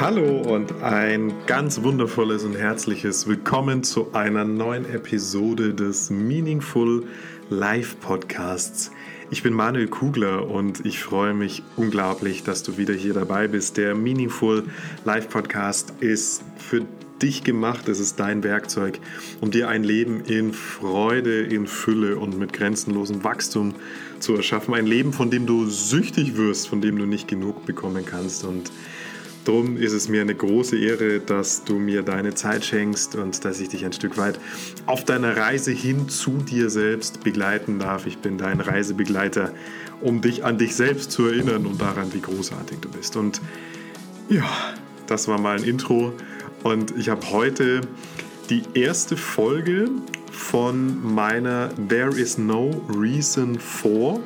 Hallo und ein ganz wundervolles und herzliches Willkommen zu einer neuen Episode des Meaningful Live Podcasts. Ich bin Manuel Kugler und ich freue mich unglaublich, dass du wieder hier dabei bist. Der Meaningful Live Podcast ist für dich gemacht, es ist dein Werkzeug, um dir ein Leben in Freude, in Fülle und mit grenzenlosem Wachstum zu erschaffen. Ein Leben, von dem du süchtig wirst, von dem du nicht genug bekommen kannst. Und Darum ist es mir eine große Ehre, dass du mir deine Zeit schenkst und dass ich dich ein Stück weit auf deiner Reise hin zu dir selbst begleiten darf. Ich bin dein Reisebegleiter, um dich an dich selbst zu erinnern und daran, wie großartig du bist. Und ja, das war mal ein Intro. Und ich habe heute die erste Folge von meiner There is no reason for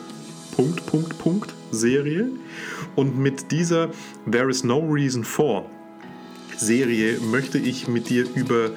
Punkt, Punkt, Punkt Serie. Und mit dieser There is no reason for Serie möchte ich mit dir über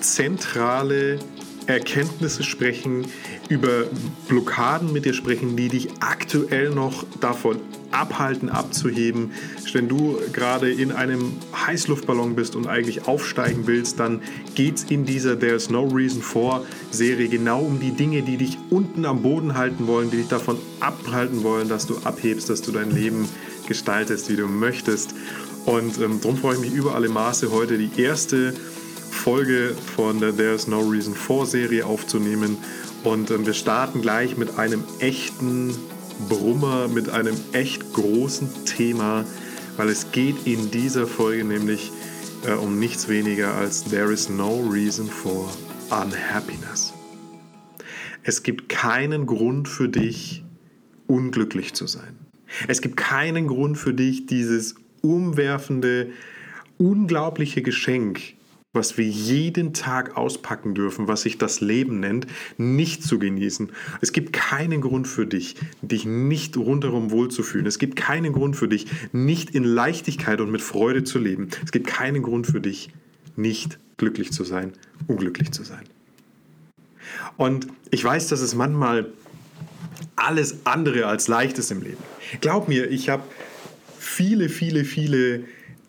zentrale Erkenntnisse sprechen, über Blockaden mit dir sprechen, die dich aktuell noch davon abhalten, abzuheben. Wenn du gerade in einem Heißluftballon bist und eigentlich aufsteigen willst, dann geht es in dieser There's No Reason For Serie genau um die Dinge, die dich unten am Boden halten wollen, die dich davon abhalten wollen, dass du abhebst, dass du dein Leben gestaltest, wie du möchtest. Und ähm, darum freue ich mich über alle Maße, heute die erste Folge von der There's No Reason For Serie aufzunehmen. Und ähm, wir starten gleich mit einem echten Brummer, mit einem echt großen Thema, weil es geht in dieser Folge nämlich äh, um nichts weniger als There is no reason for unhappiness. Es gibt keinen Grund für dich, unglücklich zu sein. Es gibt keinen Grund für dich, dieses umwerfende, unglaubliche Geschenk was wir jeden Tag auspacken dürfen, was sich das Leben nennt, nicht zu genießen. Es gibt keinen Grund für dich, dich nicht rundherum wohlzufühlen. Es gibt keinen Grund für dich, nicht in Leichtigkeit und mit Freude zu leben. Es gibt keinen Grund für dich, nicht glücklich zu sein, unglücklich zu sein. Und ich weiß, dass es manchmal alles andere als leicht ist im Leben. Glaub mir, ich habe viele, viele, viele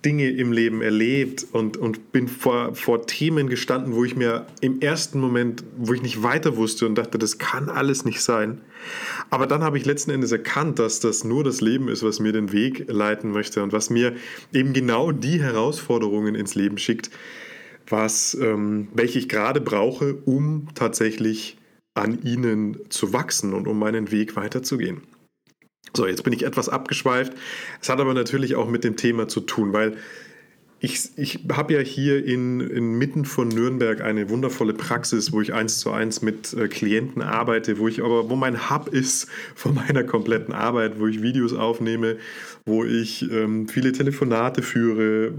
Dinge im Leben erlebt und, und bin vor, vor Themen gestanden, wo ich mir im ersten Moment, wo ich nicht weiter wusste und dachte, das kann alles nicht sein. Aber dann habe ich letzten Endes erkannt, dass das nur das Leben ist, was mir den Weg leiten möchte und was mir eben genau die Herausforderungen ins Leben schickt, was, ähm, welche ich gerade brauche, um tatsächlich an ihnen zu wachsen und um meinen Weg weiterzugehen. So, jetzt bin ich etwas abgeschweift. Es hat aber natürlich auch mit dem Thema zu tun, weil ich, ich habe ja hier in, inmitten von Nürnberg eine wundervolle Praxis, wo ich eins zu eins mit äh, Klienten arbeite, wo ich aber, wo mein Hub ist von meiner kompletten Arbeit, wo ich Videos aufnehme, wo ich ähm, viele Telefonate führe.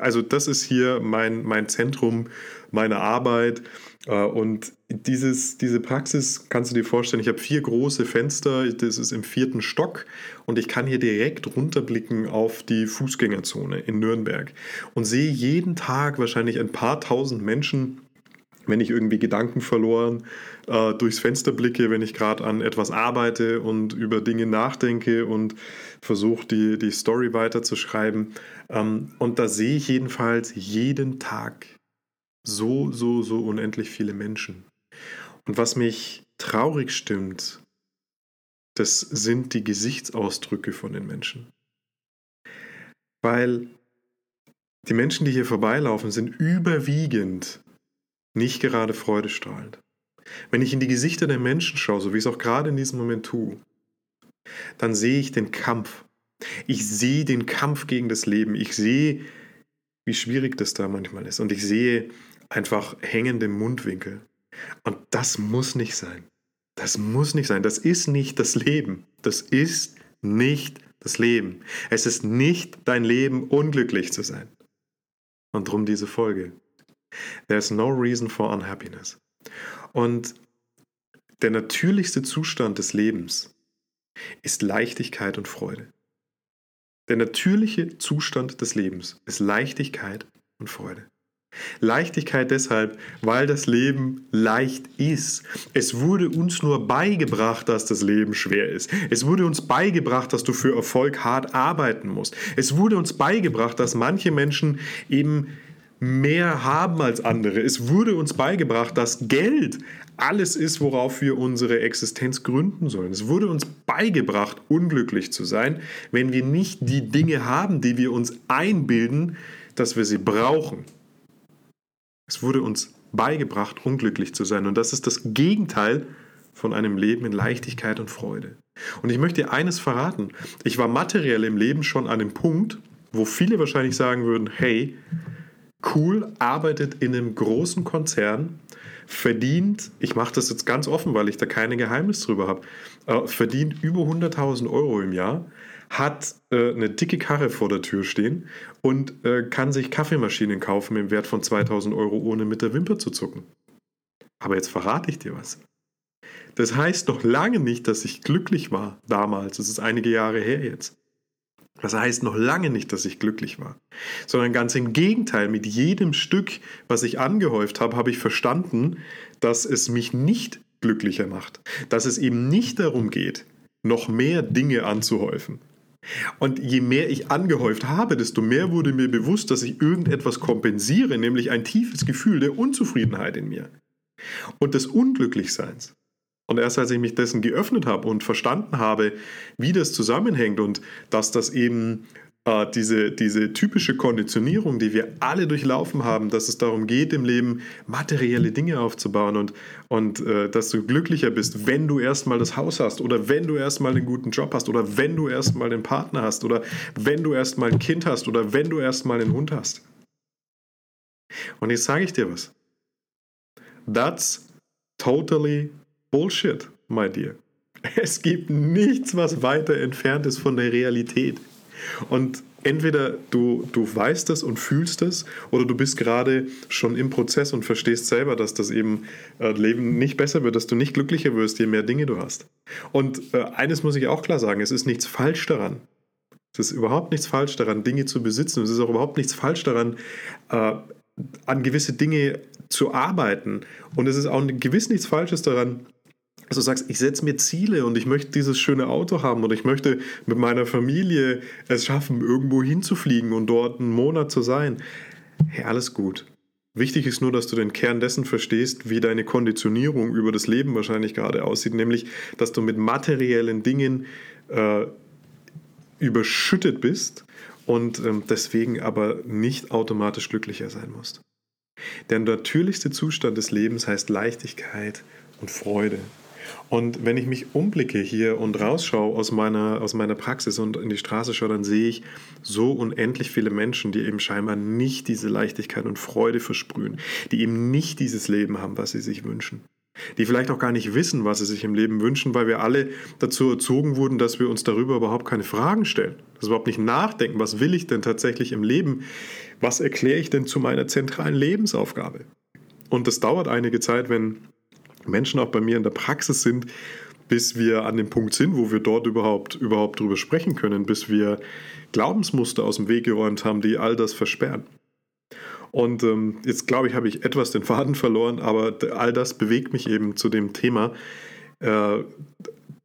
Also das ist hier mein, mein Zentrum meiner Arbeit. Äh, und dieses, diese Praxis kannst du dir vorstellen, ich habe vier große Fenster, das ist im vierten Stock und ich kann hier direkt runterblicken auf die Fußgängerzone in Nürnberg und sehe jeden Tag wahrscheinlich ein paar tausend Menschen, wenn ich irgendwie Gedanken verloren äh, durchs Fenster blicke, wenn ich gerade an etwas arbeite und über Dinge nachdenke und versuche, die, die Story weiterzuschreiben. Ähm, und da sehe ich jedenfalls jeden Tag so, so, so unendlich viele Menschen. Und was mich traurig stimmt, das sind die Gesichtsausdrücke von den Menschen. Weil die Menschen, die hier vorbeilaufen, sind überwiegend nicht gerade freudestrahlend. Wenn ich in die Gesichter der Menschen schaue, so wie ich es auch gerade in diesem Moment tue, dann sehe ich den Kampf. Ich sehe den Kampf gegen das Leben. Ich sehe, wie schwierig das da manchmal ist. Und ich sehe einfach hängende Mundwinkel. Und das muss nicht sein. Das muss nicht sein. Das ist nicht das Leben. Das ist nicht das Leben. Es ist nicht dein Leben, unglücklich zu sein. Und drum diese Folge. There's no reason for unhappiness. Und der natürlichste Zustand des Lebens ist Leichtigkeit und Freude. Der natürliche Zustand des Lebens ist Leichtigkeit und Freude. Leichtigkeit deshalb, weil das Leben leicht ist. Es wurde uns nur beigebracht, dass das Leben schwer ist. Es wurde uns beigebracht, dass du für Erfolg hart arbeiten musst. Es wurde uns beigebracht, dass manche Menschen eben mehr haben als andere. Es wurde uns beigebracht, dass Geld alles ist, worauf wir unsere Existenz gründen sollen. Es wurde uns beigebracht, unglücklich zu sein, wenn wir nicht die Dinge haben, die wir uns einbilden, dass wir sie brauchen. Es wurde uns beigebracht, unglücklich zu sein. Und das ist das Gegenteil von einem Leben in Leichtigkeit und Freude. Und ich möchte dir eines verraten. Ich war materiell im Leben schon an dem Punkt, wo viele wahrscheinlich sagen würden, hey, cool, arbeitet in einem großen Konzern, verdient, ich mache das jetzt ganz offen, weil ich da keine Geheimnis drüber habe, äh, verdient über 100.000 Euro im Jahr, hat äh, eine dicke Karre vor der Tür stehen und äh, kann sich Kaffeemaschinen kaufen im Wert von 2000 Euro, ohne mit der Wimper zu zucken. Aber jetzt verrate ich dir was. Das heißt noch lange nicht, dass ich glücklich war damals. Das ist einige Jahre her jetzt. Das heißt noch lange nicht, dass ich glücklich war, sondern ganz im Gegenteil, mit jedem Stück, was ich angehäuft habe, habe ich verstanden, dass es mich nicht glücklicher macht, dass es eben nicht darum geht, noch mehr Dinge anzuhäufen. Und je mehr ich angehäuft habe, desto mehr wurde mir bewusst, dass ich irgendetwas kompensiere, nämlich ein tiefes Gefühl der Unzufriedenheit in mir und des Unglücklichseins. Und erst als ich mich dessen geöffnet habe und verstanden habe, wie das zusammenhängt und dass das eben äh, diese, diese typische Konditionierung, die wir alle durchlaufen haben, dass es darum geht, im Leben materielle Dinge aufzubauen und, und äh, dass du glücklicher bist, wenn du erstmal das Haus hast oder wenn du erstmal einen guten Job hast oder wenn du erstmal einen Partner hast oder wenn du erstmal ein Kind hast oder wenn du erstmal einen Hund hast. Und jetzt sage ich dir was. That's totally Bullshit, my dear. Es gibt nichts, was weiter entfernt ist von der Realität. Und entweder du, du weißt es und fühlst es, oder du bist gerade schon im Prozess und verstehst selber, dass das eben äh, Leben nicht besser wird, dass du nicht glücklicher wirst, je mehr Dinge du hast. Und äh, eines muss ich auch klar sagen, es ist nichts falsch daran. Es ist überhaupt nichts falsch daran, Dinge zu besitzen. Es ist auch überhaupt nichts falsch daran, äh, an gewisse Dinge zu arbeiten. Und es ist auch gewiss nichts Falsches daran, also sagst, ich setze mir Ziele und ich möchte dieses schöne Auto haben oder ich möchte mit meiner Familie es schaffen, irgendwo hinzufliegen und dort einen Monat zu sein. Hey, alles gut. Wichtig ist nur, dass du den Kern dessen verstehst, wie deine Konditionierung über das Leben wahrscheinlich gerade aussieht, nämlich, dass du mit materiellen Dingen äh, überschüttet bist und ähm, deswegen aber nicht automatisch glücklicher sein musst. Der natürlichste Zustand des Lebens heißt Leichtigkeit und Freude. Und wenn ich mich umblicke hier und rausschaue aus meiner, aus meiner Praxis und in die Straße schaue, dann sehe ich so unendlich viele Menschen, die eben scheinbar nicht diese Leichtigkeit und Freude versprühen, die eben nicht dieses Leben haben, was sie sich wünschen. Die vielleicht auch gar nicht wissen, was sie sich im Leben wünschen, weil wir alle dazu erzogen wurden, dass wir uns darüber überhaupt keine Fragen stellen. Dass wir überhaupt nicht nachdenken, was will ich denn tatsächlich im Leben? Was erkläre ich denn zu meiner zentralen Lebensaufgabe? Und das dauert einige Zeit, wenn Menschen auch bei mir in der Praxis sind, bis wir an dem Punkt sind, wo wir dort überhaupt, überhaupt drüber sprechen können, bis wir Glaubensmuster aus dem Weg geräumt haben, die all das versperren. Und ähm, jetzt glaube ich, habe ich etwas den Faden verloren, aber all das bewegt mich eben zu dem Thema, äh,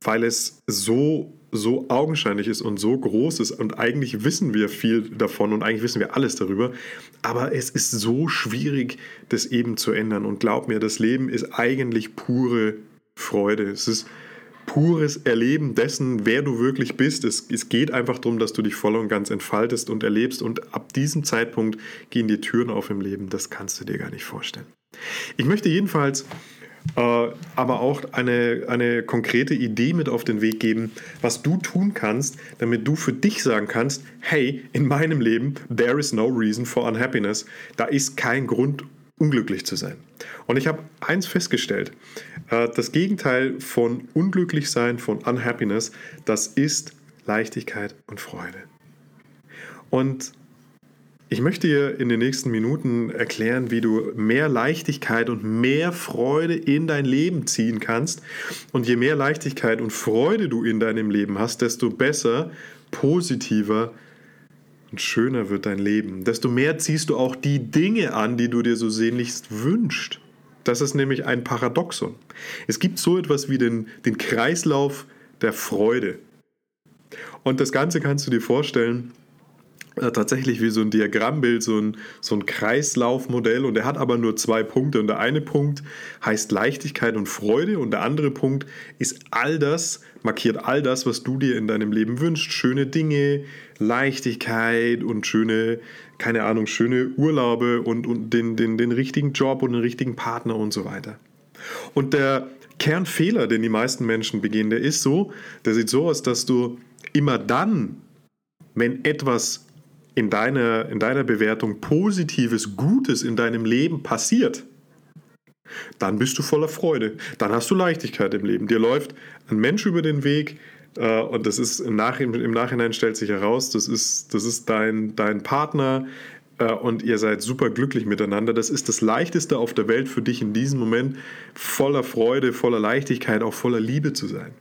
weil es so so augenscheinlich ist und so groß ist und eigentlich wissen wir viel davon und eigentlich wissen wir alles darüber, aber es ist so schwierig, das eben zu ändern. Und glaub mir, das Leben ist eigentlich pure Freude. Es ist pures Erleben dessen, wer du wirklich bist. Es, es geht einfach darum, dass du dich voll und ganz entfaltest und erlebst und ab diesem Zeitpunkt gehen die Türen auf im Leben. Das kannst du dir gar nicht vorstellen. Ich möchte jedenfalls aber auch eine, eine konkrete Idee mit auf den Weg geben, was du tun kannst, damit du für dich sagen kannst, hey, in meinem Leben, there is no reason for unhappiness. Da ist kein Grund, unglücklich zu sein. Und ich habe eins festgestellt, äh, das Gegenteil von unglücklich sein, von unhappiness, das ist Leichtigkeit und Freude. Und ich möchte dir in den nächsten Minuten erklären, wie du mehr Leichtigkeit und mehr Freude in dein Leben ziehen kannst. Und je mehr Leichtigkeit und Freude du in deinem Leben hast, desto besser, positiver und schöner wird dein Leben. Desto mehr ziehst du auch die Dinge an, die du dir so sehnlichst wünschst. Das ist nämlich ein Paradoxon. Es gibt so etwas wie den, den Kreislauf der Freude. Und das Ganze kannst du dir vorstellen, äh, tatsächlich wie so ein Diagrammbild, so ein, so ein Kreislaufmodell. Und er hat aber nur zwei Punkte. Und der eine Punkt heißt Leichtigkeit und Freude. Und der andere Punkt ist all das, markiert all das, was du dir in deinem Leben wünschst, schöne Dinge, Leichtigkeit und schöne, keine Ahnung, schöne Urlaube und, und den, den, den richtigen Job und den richtigen Partner und so weiter. Und der Kernfehler, den die meisten Menschen begehen, der ist so, der sieht so aus, dass du immer dann, wenn etwas in deiner, in deiner Bewertung Positives, Gutes in deinem Leben passiert, dann bist du voller Freude. Dann hast du Leichtigkeit im Leben. Dir läuft ein Mensch über den Weg äh, und das ist im, Nach im Nachhinein stellt sich heraus, das ist, das ist dein, dein Partner äh, und ihr seid super glücklich miteinander. Das ist das Leichteste auf der Welt für dich in diesem Moment, voller Freude, voller Leichtigkeit, auch voller Liebe zu sein.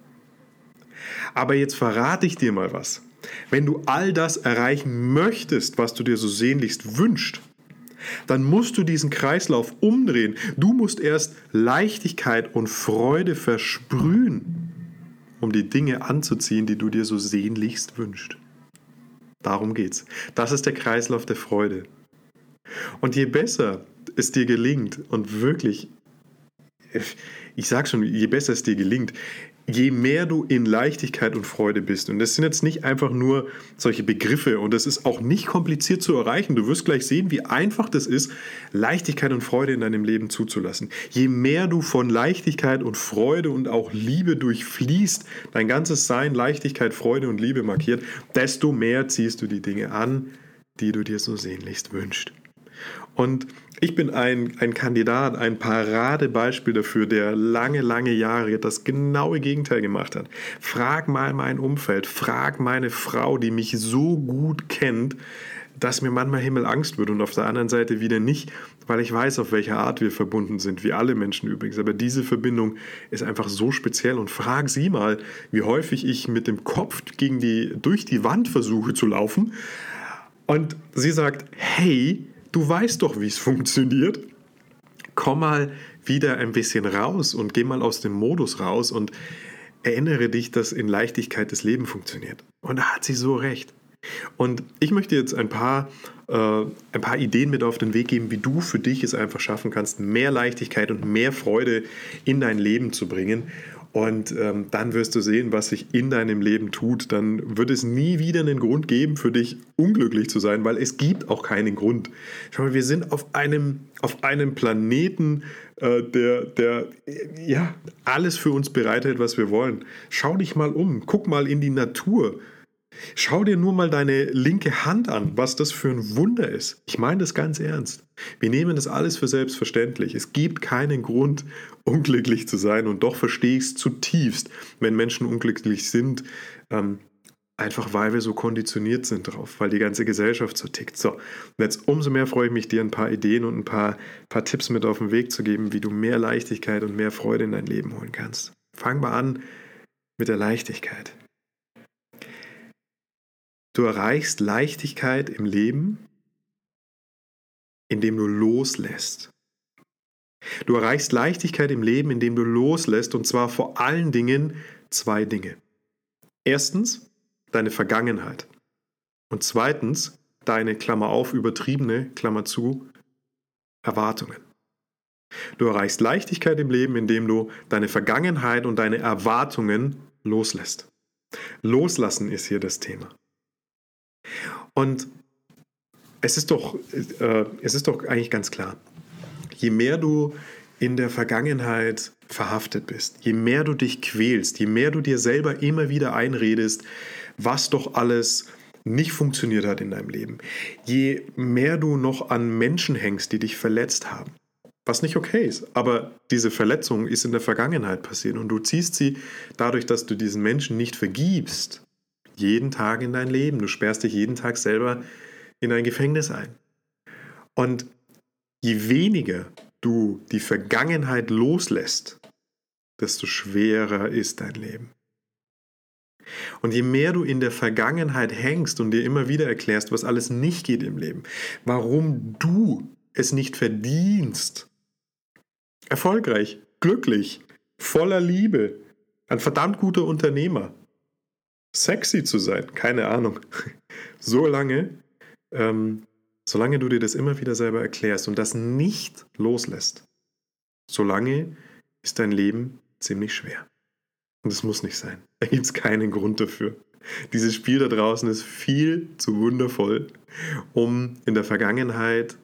Aber jetzt verrate ich dir mal was. Wenn du all das erreichen möchtest, was du dir so sehnlichst wünschst, dann musst du diesen Kreislauf umdrehen. Du musst erst Leichtigkeit und Freude versprühen, um die Dinge anzuziehen, die du dir so sehnlichst wünschst. Darum geht's. Das ist der Kreislauf der Freude. Und je besser es dir gelingt und wirklich, ich sag schon, je besser es dir gelingt, je mehr du in Leichtigkeit und Freude bist, und das sind jetzt nicht einfach nur solche Begriffe und das ist auch nicht kompliziert zu erreichen, du wirst gleich sehen, wie einfach das ist, Leichtigkeit und Freude in deinem Leben zuzulassen. Je mehr du von Leichtigkeit und Freude und auch Liebe durchfließt, dein ganzes Sein Leichtigkeit, Freude und Liebe markiert, desto mehr ziehst du die Dinge an, die du dir so sehnlichst wünschst. Und ich bin ein, ein Kandidat, ein Paradebeispiel dafür, der lange, lange Jahre das genaue Gegenteil gemacht hat. Frag mal mein Umfeld, frag meine Frau, die mich so gut kennt, dass mir manchmal Himmelangst wird und auf der anderen Seite wieder nicht, weil ich weiß, auf welche Art wir verbunden sind, wie alle Menschen übrigens. Aber diese Verbindung ist einfach so speziell und frag sie mal, wie häufig ich mit dem Kopf gegen die, durch die Wand versuche zu laufen. Und sie sagt, hey, du weißt doch, wie es funktioniert. Komm mal wieder ein bisschen raus und geh mal aus dem Modus raus und erinnere dich, dass in Leichtigkeit das Leben funktioniert. Und da hat sie so recht. Und ich möchte jetzt ein paar, äh, ein paar Ideen mit auf den Weg geben, wie du für dich es einfach schaffen kannst, mehr Leichtigkeit und mehr Freude in dein Leben zu bringen. Und ähm, dann wirst du sehen, was sich in deinem Leben tut. Dann wird es nie wieder einen Grund geben, für dich unglücklich zu sein, weil es gibt auch keinen Grund. Schau mal, wir sind auf einem, auf einem Planeten, äh, der, der ja, alles für uns bereitet, was wir wollen. Schau dich mal um, guck mal in die Natur. Schau dir nur mal deine linke Hand an, was das für ein Wunder ist. Ich meine das ganz ernst. Wir nehmen das alles für selbstverständlich. Es gibt keinen Grund, unglücklich zu sein und doch verstehe ich es zutiefst, wenn Menschen unglücklich sind, ähm, einfach weil wir so konditioniert sind drauf, weil die ganze Gesellschaft so tickt. So, und jetzt umso mehr freue ich mich, dir ein paar Ideen und ein paar, paar Tipps mit auf den Weg zu geben, wie du mehr Leichtigkeit und mehr Freude in dein Leben holen kannst. Fang mal an mit der Leichtigkeit. Du erreichst Leichtigkeit im Leben, indem du loslässt. Du erreichst Leichtigkeit im Leben, indem du loslässt, und zwar vor allen Dingen zwei Dinge. Erstens, deine Vergangenheit. Und zweitens, deine Klammer auf, übertriebene Klammer zu, Erwartungen. Du erreichst Leichtigkeit im Leben, indem du deine Vergangenheit und deine Erwartungen loslässt. Loslassen ist hier das Thema. Und es ist doch, äh, es ist doch eigentlich ganz klar, je mehr du in der Vergangenheit verhaftet bist, je mehr du dich quälst, je mehr du dir selber immer wieder einredest, was doch alles nicht funktioniert hat in deinem Leben, je mehr du noch an Menschen hängst, die dich verletzt haben, was nicht okay ist, aber diese Verletzung ist in der Vergangenheit passiert und du ziehst sie dadurch, dass du diesen Menschen nicht vergibst, jeden Tag in dein Leben. Du sperrst dich jeden Tag selber in ein Gefängnis ein. Und je weniger du die Vergangenheit loslässt, desto schwerer ist dein Leben. Und je mehr du in der Vergangenheit hängst und dir immer wieder erklärst, was alles nicht geht im Leben, warum du es nicht verdienst, erfolgreich, glücklich, voller Liebe, ein verdammt guter Unternehmer, sexy zu sein, keine Ahnung, so lange, ähm, solange du dir das immer wieder selber erklärst und das nicht loslässt, solange ist dein Leben ziemlich schwer. Und es muss nicht sein. Da gibt es keinen Grund dafür. Dieses Spiel da draußen ist viel zu wundervoll, um in der Vergangenheit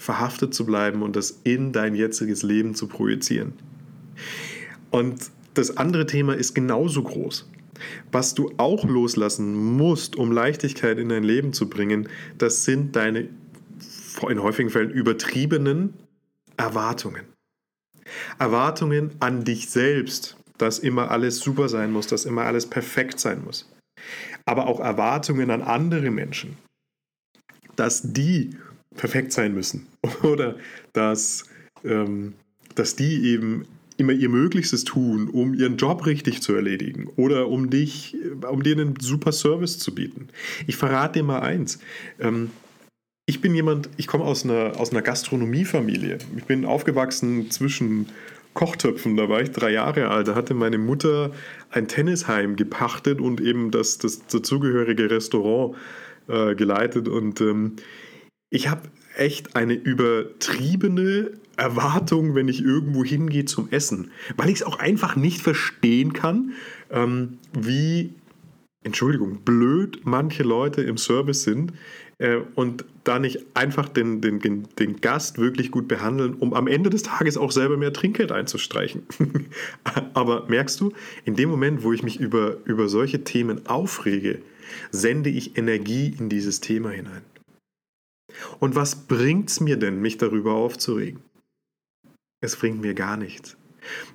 verhaftet zu bleiben und das in dein jetziges Leben zu projizieren. Und das andere Thema ist genauso groß. Was du auch loslassen musst, um Leichtigkeit in dein Leben zu bringen, das sind deine in häufigen Fällen übertriebenen Erwartungen. Erwartungen an dich selbst, dass immer alles super sein muss, dass immer alles perfekt sein muss. Aber auch Erwartungen an andere Menschen, dass die perfekt sein müssen oder dass, ähm, dass die eben immer ihr Möglichstes tun, um ihren Job richtig zu erledigen oder um dich, um dir einen super Service zu bieten. Ich verrate dir mal eins. Ähm, ich bin jemand, ich komme aus einer, aus einer Gastronomiefamilie. Ich bin aufgewachsen zwischen Kochtöpfen. Da war ich drei Jahre alt. Da hatte meine Mutter ein Tennisheim gepachtet und eben das, das dazugehörige Restaurant äh, geleitet. Und ähm, ich habe echt eine übertriebene Erwartung, wenn ich irgendwo hingehe zum Essen, weil ich es auch einfach nicht verstehen kann, ähm, wie, Entschuldigung, blöd manche Leute im Service sind äh, und da nicht einfach den, den, den Gast wirklich gut behandeln, um am Ende des Tages auch selber mehr Trinkgeld einzustreichen. Aber merkst du, in dem Moment, wo ich mich über, über solche Themen aufrege, sende ich Energie in dieses Thema hinein. Und was bringt es mir denn, mich darüber aufzuregen? Es bringt mir gar nichts.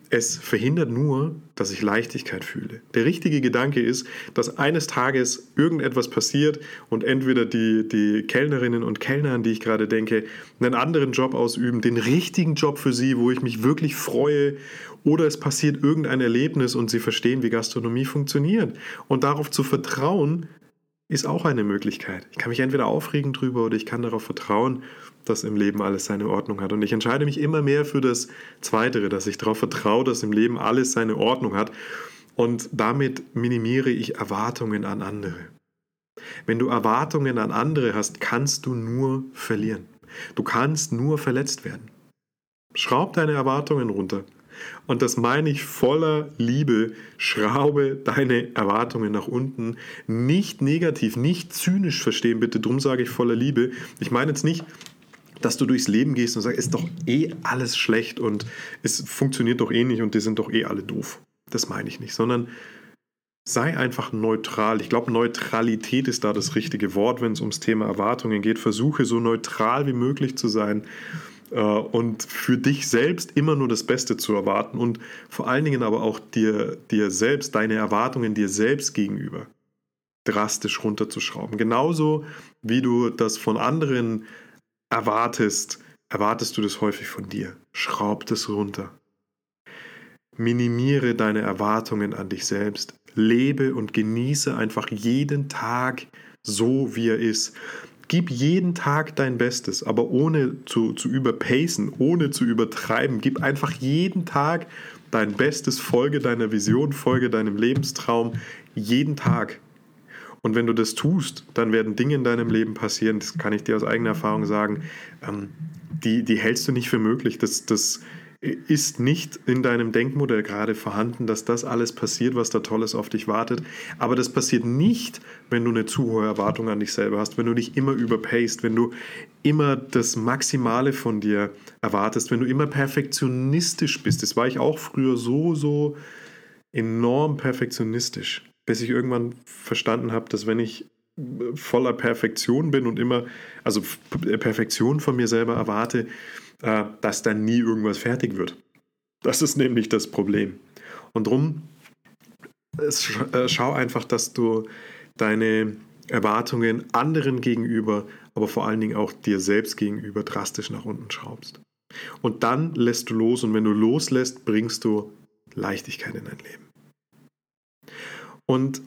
Es verhindert nur, dass ich Leichtigkeit fühle. Der richtige Gedanke ist, dass eines Tages irgendetwas passiert und entweder die, die Kellnerinnen und Kellner, an die ich gerade denke, einen anderen Job ausüben, den richtigen Job für sie, wo ich mich wirklich freue, oder es passiert irgendein Erlebnis und sie verstehen, wie Gastronomie funktioniert. Und darauf zu vertrauen, ist auch eine Möglichkeit. Ich kann mich entweder aufregen drüber oder ich kann darauf vertrauen, dass im Leben alles seine Ordnung hat. Und ich entscheide mich immer mehr für das Zweitere, dass ich darauf vertraue, dass im Leben alles seine Ordnung hat. Und damit minimiere ich Erwartungen an andere. Wenn du Erwartungen an andere hast, kannst du nur verlieren. Du kannst nur verletzt werden. Schraub deine Erwartungen runter. Und das meine ich voller Liebe. Schraube deine Erwartungen nach unten. Nicht negativ, nicht zynisch verstehen, bitte. Drum sage ich voller Liebe. Ich meine jetzt nicht, dass du durchs Leben gehst und sagst, ist doch eh alles schlecht und es funktioniert doch eh nicht und die sind doch eh alle doof. Das meine ich nicht, sondern sei einfach neutral. Ich glaube, Neutralität ist da das richtige Wort, wenn es ums Thema Erwartungen geht. Versuche so neutral wie möglich zu sein und für dich selbst immer nur das Beste zu erwarten und vor allen Dingen aber auch dir, dir selbst, deine Erwartungen dir selbst gegenüber drastisch runterzuschrauben. Genauso wie du das von anderen erwartest, erwartest du das häufig von dir. Schraub das runter. Minimiere deine Erwartungen an dich selbst. Lebe und genieße einfach jeden Tag so, wie er ist. Gib jeden Tag dein Bestes, aber ohne zu, zu überpacen, ohne zu übertreiben. Gib einfach jeden Tag dein Bestes, folge deiner Vision, folge deinem Lebenstraum, jeden Tag. Und wenn du das tust, dann werden Dinge in deinem Leben passieren, das kann ich dir aus eigener Erfahrung sagen, ähm, die, die hältst du nicht für möglich. Das, das ist nicht in deinem Denkmodell gerade vorhanden, dass das alles passiert, was da Tolles auf dich wartet. Aber das passiert nicht, wenn du eine zu hohe Erwartung an dich selber hast, wenn du dich immer überpaced, wenn du immer das Maximale von dir erwartest, wenn du immer perfektionistisch bist. Das war ich auch früher so, so enorm perfektionistisch, bis ich irgendwann verstanden habe, dass wenn ich voller Perfektion bin und immer, also Perfektion von mir selber erwarte, äh, dass dann nie irgendwas fertig wird. Das ist nämlich das Problem. Und darum äh, schau einfach, dass du deine Erwartungen anderen gegenüber, aber vor allen Dingen auch dir selbst gegenüber drastisch nach unten schraubst. Und dann lässt du los und wenn du loslässt, bringst du Leichtigkeit in dein Leben. Und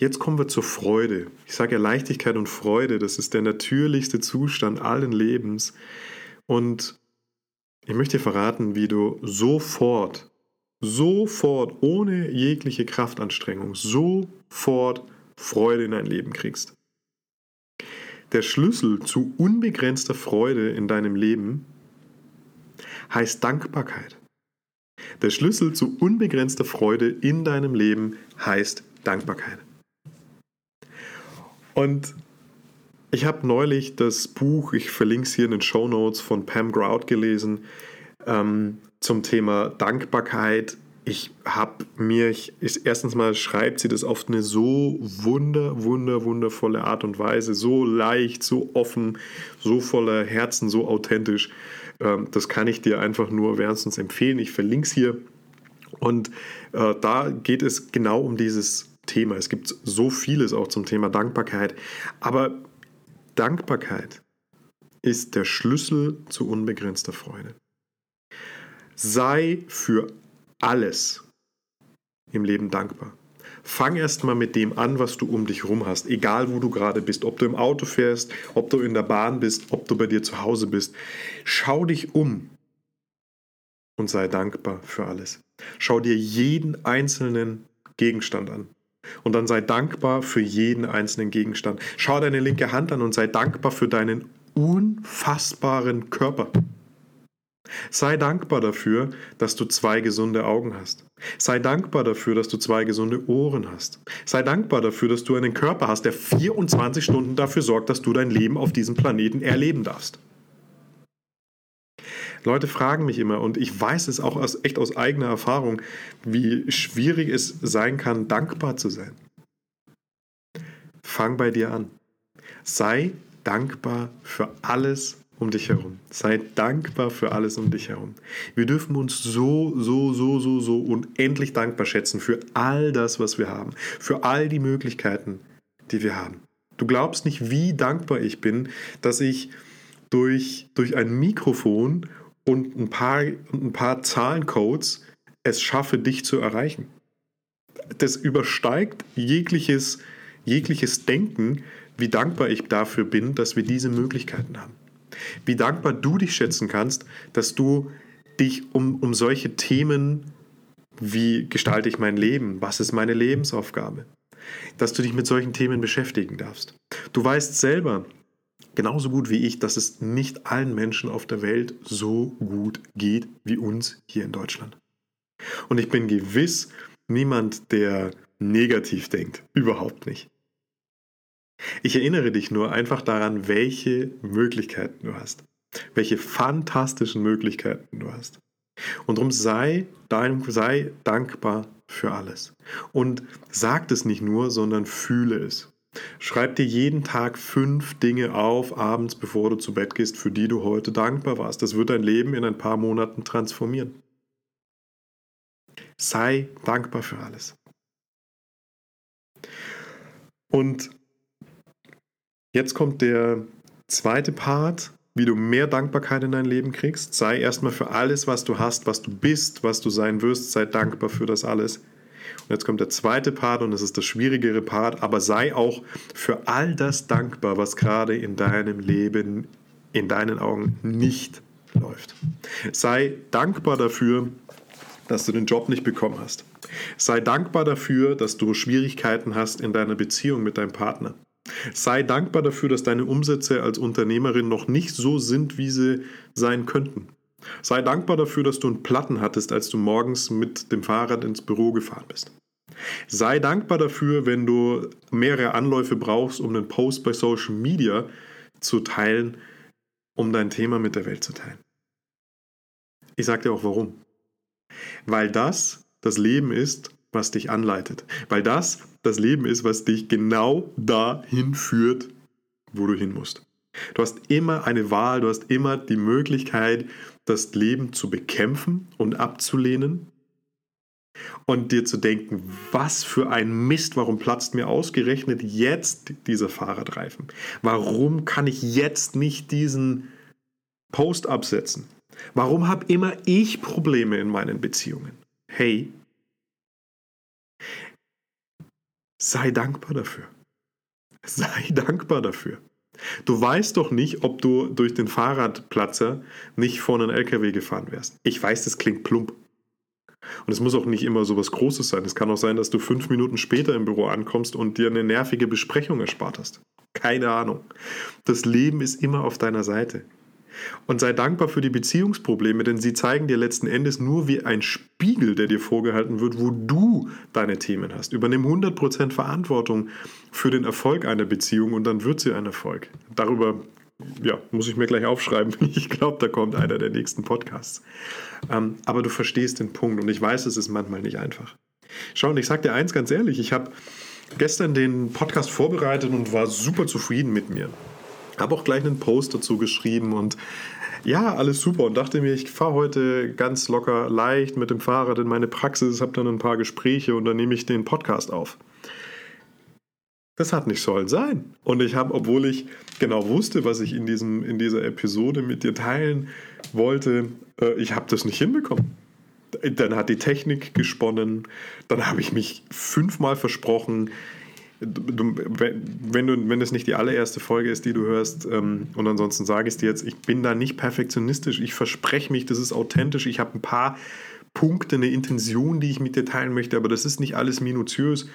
Jetzt kommen wir zur Freude. Ich sage ja Leichtigkeit und Freude, das ist der natürlichste Zustand allen Lebens. Und ich möchte dir verraten, wie du sofort, sofort, ohne jegliche Kraftanstrengung, sofort Freude in dein Leben kriegst. Der Schlüssel zu unbegrenzter Freude in deinem Leben heißt Dankbarkeit. Der Schlüssel zu unbegrenzter Freude in deinem Leben heißt Dankbarkeit. Und ich habe neulich das Buch, ich verlinke es hier in den Show Notes, von Pam Grout gelesen ähm, zum Thema Dankbarkeit. Ich habe mir, ich, erstens mal schreibt sie das auf eine so wunder, wunder, wundervolle Art und Weise, so leicht, so offen, so voller Herzen, so authentisch. Ähm, das kann ich dir einfach nur wärmstens empfehlen. Ich verlinke es hier. Und äh, da geht es genau um dieses Thema. Es gibt so vieles auch zum Thema Dankbarkeit. Aber Dankbarkeit ist der Schlüssel zu unbegrenzter Freude. Sei für alles im Leben dankbar. Fang erst mal mit dem an, was du um dich herum hast, egal wo du gerade bist, ob du im Auto fährst, ob du in der Bahn bist, ob du bei dir zu Hause bist. Schau dich um und sei dankbar für alles. Schau dir jeden einzelnen Gegenstand an. Und dann sei dankbar für jeden einzelnen Gegenstand. Schau deine linke Hand an und sei dankbar für deinen unfassbaren Körper. Sei dankbar dafür, dass du zwei gesunde Augen hast. Sei dankbar dafür, dass du zwei gesunde Ohren hast. Sei dankbar dafür, dass du einen Körper hast, der 24 Stunden dafür sorgt, dass du dein Leben auf diesem Planeten erleben darfst. Leute fragen mich immer und ich weiß es auch aus, echt aus eigener Erfahrung, wie schwierig es sein kann, dankbar zu sein. Fang bei dir an. Sei dankbar für alles um dich herum. Sei dankbar für alles um dich herum. Wir dürfen uns so, so, so, so, so unendlich dankbar schätzen für all das, was wir haben, für all die Möglichkeiten, die wir haben. Du glaubst nicht, wie dankbar ich bin, dass ich durch, durch ein Mikrofon und ein paar, ein paar Zahlencodes es schaffe, dich zu erreichen. Das übersteigt jegliches, jegliches Denken, wie dankbar ich dafür bin, dass wir diese Möglichkeiten haben. Wie dankbar du dich schätzen kannst, dass du dich um, um solche Themen wie gestalte ich mein Leben, was ist meine Lebensaufgabe, dass du dich mit solchen Themen beschäftigen darfst. Du weißt selber, genauso gut wie ich, dass es nicht allen Menschen auf der Welt so gut geht wie uns hier in Deutschland. Und ich bin gewiss niemand, der negativ denkt. Überhaupt nicht. Ich erinnere dich nur einfach daran, welche Möglichkeiten du hast. Welche fantastischen Möglichkeiten du hast. Und darum sei, sei dankbar für alles. Und sag es nicht nur, sondern fühle es. Schreib dir jeden Tag fünf Dinge auf, abends, bevor du zu Bett gehst, für die du heute dankbar warst. Das wird dein Leben in ein paar Monaten transformieren. Sei dankbar für alles. Und Jetzt kommt der zweite Part, wie du mehr Dankbarkeit in dein Leben kriegst. Sei erstmal für alles, was du hast, was du bist, was du sein wirst, sei dankbar für das alles. Und jetzt kommt der zweite Part und das ist der schwierigere Part, aber sei auch für all das dankbar, was gerade in deinem Leben, in deinen Augen nicht läuft. Sei dankbar dafür, dass du den Job nicht bekommen hast. Sei dankbar dafür, dass du Schwierigkeiten hast in deiner Beziehung mit deinem Partner. Sei dankbar dafür, dass deine Umsätze als Unternehmerin noch nicht so sind, wie sie sein könnten. Sei dankbar dafür, dass du einen Platten hattest, als du morgens mit dem Fahrrad ins Büro gefahren bist. Sei dankbar dafür, wenn du mehrere Anläufe brauchst, um einen Post bei Social Media zu teilen, um dein Thema mit der Welt zu teilen. Ich sage dir auch warum. Weil das das Leben ist, was dich anleitet. Weil das das Leben ist, was dich genau dahin führt, wo du hin musst. Du hast immer eine Wahl, du hast immer die Möglichkeit, das Leben zu bekämpfen und abzulehnen und dir zu denken, was für ein Mist, warum platzt mir ausgerechnet jetzt dieser Fahrradreifen? Warum kann ich jetzt nicht diesen Post absetzen? Warum habe immer ich Probleme in meinen Beziehungen? Hey, Sei dankbar dafür. Sei dankbar dafür. Du weißt doch nicht, ob du durch den Fahrradplatzer nicht vor einen LKW gefahren wärst. Ich weiß, das klingt plump. Und es muss auch nicht immer so was Großes sein. Es kann auch sein, dass du fünf Minuten später im Büro ankommst und dir eine nervige Besprechung erspart hast. Keine Ahnung. Das Leben ist immer auf deiner Seite. Und sei dankbar für die Beziehungsprobleme, denn sie zeigen dir letzten Endes nur wie ein Spiegel, der dir vorgehalten wird, wo du deine Themen hast. Übernimm 100% Verantwortung für den Erfolg einer Beziehung und dann wird sie ein Erfolg. Darüber ja, muss ich mir gleich aufschreiben. Ich glaube, da kommt einer der nächsten Podcasts. Ähm, aber du verstehst den Punkt und ich weiß, es ist manchmal nicht einfach. Schau, und ich sage dir eins ganz ehrlich, ich habe gestern den Podcast vorbereitet und war super zufrieden mit mir. Habe auch gleich einen Post dazu geschrieben und ja, alles super und dachte mir, ich fahre heute ganz locker leicht mit dem Fahrrad in meine Praxis, habe dann ein paar Gespräche und dann nehme ich den Podcast auf. Das hat nicht sollen sein. Und ich habe, obwohl ich genau wusste, was ich in, diesem, in dieser Episode mit dir teilen wollte, äh, ich habe das nicht hinbekommen. Dann hat die Technik gesponnen, dann habe ich mich fünfmal versprochen, du, wenn, du, wenn es nicht die allererste Folge ist, die du hörst, ähm, und ansonsten sage ich es dir jetzt, ich bin da nicht perfektionistisch, ich verspreche mich, das ist authentisch, ich habe ein paar Punkte, eine Intention, die ich mit dir teilen möchte, aber das ist nicht alles minutiös.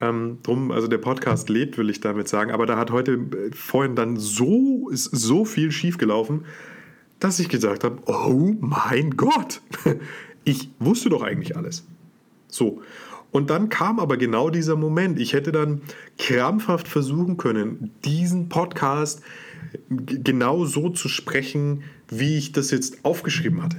Ähm, drum, also der Podcast lebt, will ich damit sagen, aber da hat heute äh, vorhin dann so, ist so viel schiefgelaufen, dass ich gesagt habe, oh mein Gott, ich wusste doch eigentlich alles. So, und dann kam aber genau dieser Moment. Ich hätte dann krampfhaft versuchen können, diesen Podcast genau so zu sprechen, wie ich das jetzt aufgeschrieben hatte.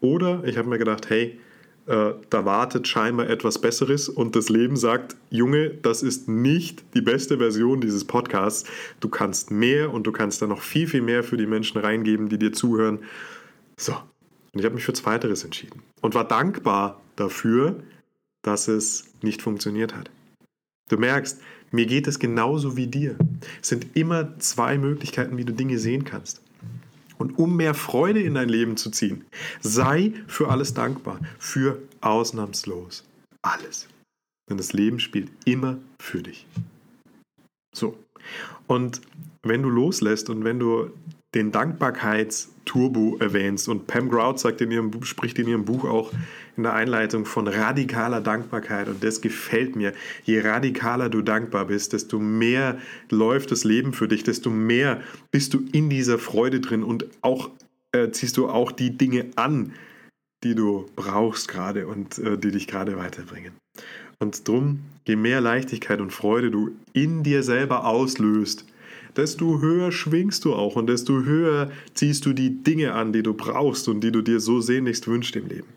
Oder ich habe mir gedacht, hey, äh, da wartet scheinbar etwas Besseres und das Leben sagt, Junge, das ist nicht die beste Version dieses Podcasts. Du kannst mehr und du kannst da noch viel, viel mehr für die Menschen reingeben, die dir zuhören. So, und ich habe mich für Zweiteres entschieden und war dankbar dafür, dass es nicht funktioniert hat. Du merkst, mir geht es genauso wie dir. Es sind immer zwei Möglichkeiten, wie du Dinge sehen kannst. Und um mehr Freude in dein Leben zu ziehen, sei für alles dankbar, für ausnahmslos alles. Denn das Leben spielt immer für dich. So. Und wenn du loslässt und wenn du den Dankbarkeitsturbo erwähnst und Pam Grout sagt in ihrem, spricht in ihrem Buch auch in der Einleitung von radikaler Dankbarkeit und das gefällt mir. Je radikaler du dankbar bist, desto mehr läuft das Leben für dich, desto mehr bist du in dieser Freude drin und auch äh, ziehst du auch die Dinge an, die du brauchst gerade und äh, die dich gerade weiterbringen. Und drum, je mehr Leichtigkeit und Freude du in dir selber auslöst, desto höher schwingst du auch und desto höher ziehst du die Dinge an, die du brauchst und die du dir so sehnlichst wünschst im Leben.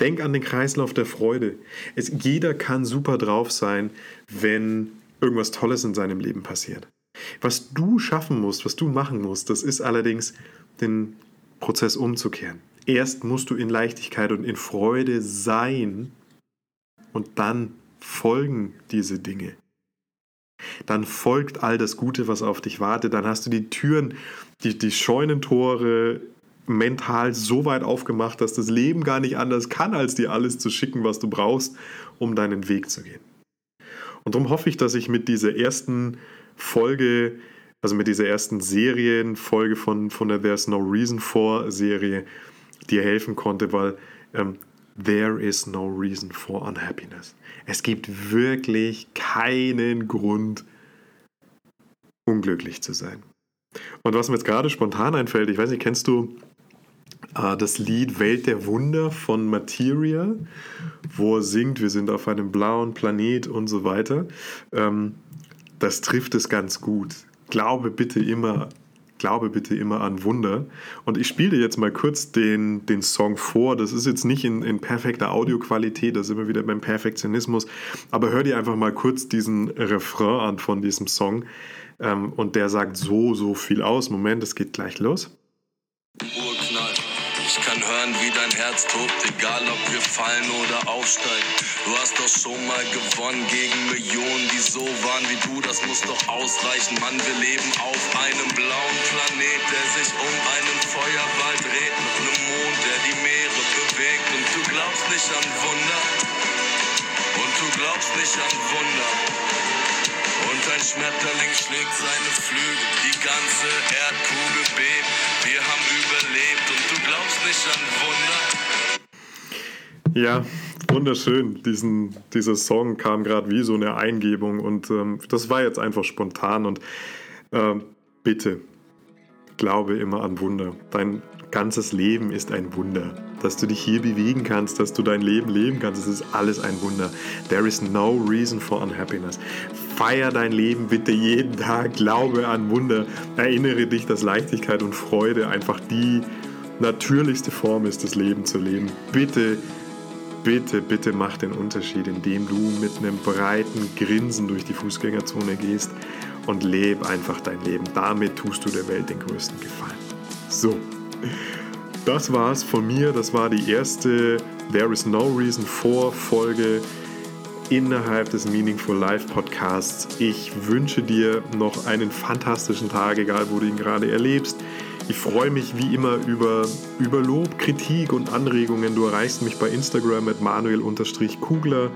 Denk an den Kreislauf der Freude. Es, jeder kann super drauf sein, wenn irgendwas Tolles in seinem Leben passiert. Was du schaffen musst, was du machen musst, das ist allerdings den Prozess umzukehren. Erst musst du in Leichtigkeit und in Freude sein und dann folgen diese Dinge. Dann folgt all das Gute, was auf dich wartet. Dann hast du die Türen, die, die Scheunentore mental so weit aufgemacht, dass das Leben gar nicht anders kann, als dir alles zu schicken, was du brauchst, um deinen Weg zu gehen. Und darum hoffe ich, dass ich mit dieser ersten Folge, also mit dieser ersten Serienfolge von, von der There's No Reason For Serie, dir helfen konnte, weil ähm, there is no reason for unhappiness. Es gibt wirklich keinen Grund, unglücklich zu sein. Und was mir jetzt gerade spontan einfällt, ich weiß nicht, kennst du äh, das Lied Welt der Wunder von Materia, wo er singt, wir sind auf einem blauen Planet und so weiter. Ähm, das trifft es ganz gut. Glaube bitte immer, glaube bitte immer an Wunder. Und ich spiele dir jetzt mal kurz den, den Song vor. Das ist jetzt nicht in, in perfekter Audioqualität, da sind wir wieder beim Perfektionismus. Aber hör dir einfach mal kurz diesen Refrain an von diesem Song. Ähm, und der sagt so, so viel aus. Moment, es geht gleich los. Herz tobt, egal ob wir fallen oder aufsteigen. Du hast doch schon mal gewonnen gegen Millionen, die so waren wie du. Das muss doch ausreichen, Mann. Wir leben auf einem blauen Planet, der sich um einen Feuerball dreht. Mit einem Mond, der die Meere bewegt. Und du glaubst nicht an Wunder. Und du glaubst nicht an Wunder. Ein Schmetterling schlägt seine Flügel, die ganze Erdkugel bebt. Wir haben überlebt und du glaubst nicht an Wunder. Ja, wunderschön. Diesen, dieser Song kam gerade wie so eine Eingebung und ähm, das war jetzt einfach spontan und äh, bitte glaube immer an Wunder. Dein ganzes Leben ist ein Wunder. Dass du dich hier bewegen kannst, dass du dein Leben leben kannst, das ist alles ein Wunder. There is no reason for unhappiness. Feier dein Leben bitte jeden Tag, glaube an Wunder. Erinnere dich, dass Leichtigkeit und Freude einfach die natürlichste Form ist, das Leben zu leben. Bitte bitte, bitte mach den Unterschied, indem du mit einem breiten Grinsen durch die Fußgängerzone gehst und leb einfach dein Leben. Damit tust du der Welt den größten Gefallen. So, das war's von mir. Das war die erste There is no reason for Folge innerhalb des Meaningful Life Podcasts. Ich wünsche dir noch einen fantastischen Tag, egal wo du ihn gerade erlebst. Ich freue mich wie immer über, über Lob, Kritik und Anregungen. Du erreichst mich bei Instagram mit manuel-kugler.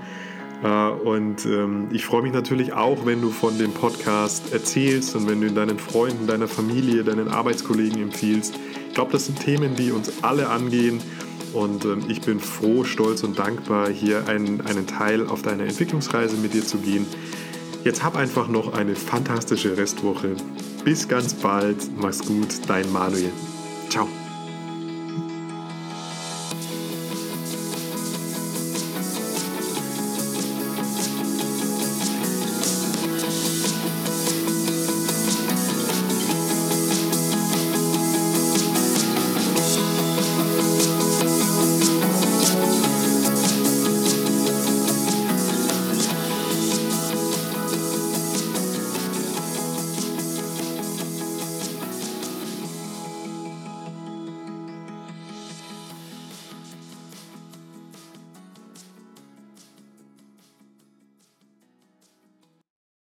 Äh, und ähm, ich freue mich natürlich auch, wenn du von dem Podcast erzählst und wenn du deinen Freunden, deiner Familie, deinen Arbeitskollegen empfiehlst. Ich glaube, das sind Themen, die uns alle angehen. Und ähm, ich bin froh, stolz und dankbar, hier einen, einen Teil auf deiner Entwicklungsreise mit dir zu gehen. Jetzt hab einfach noch eine fantastische Restwoche. Bis ganz bald. Mach's gut, dein Manuel. Ciao.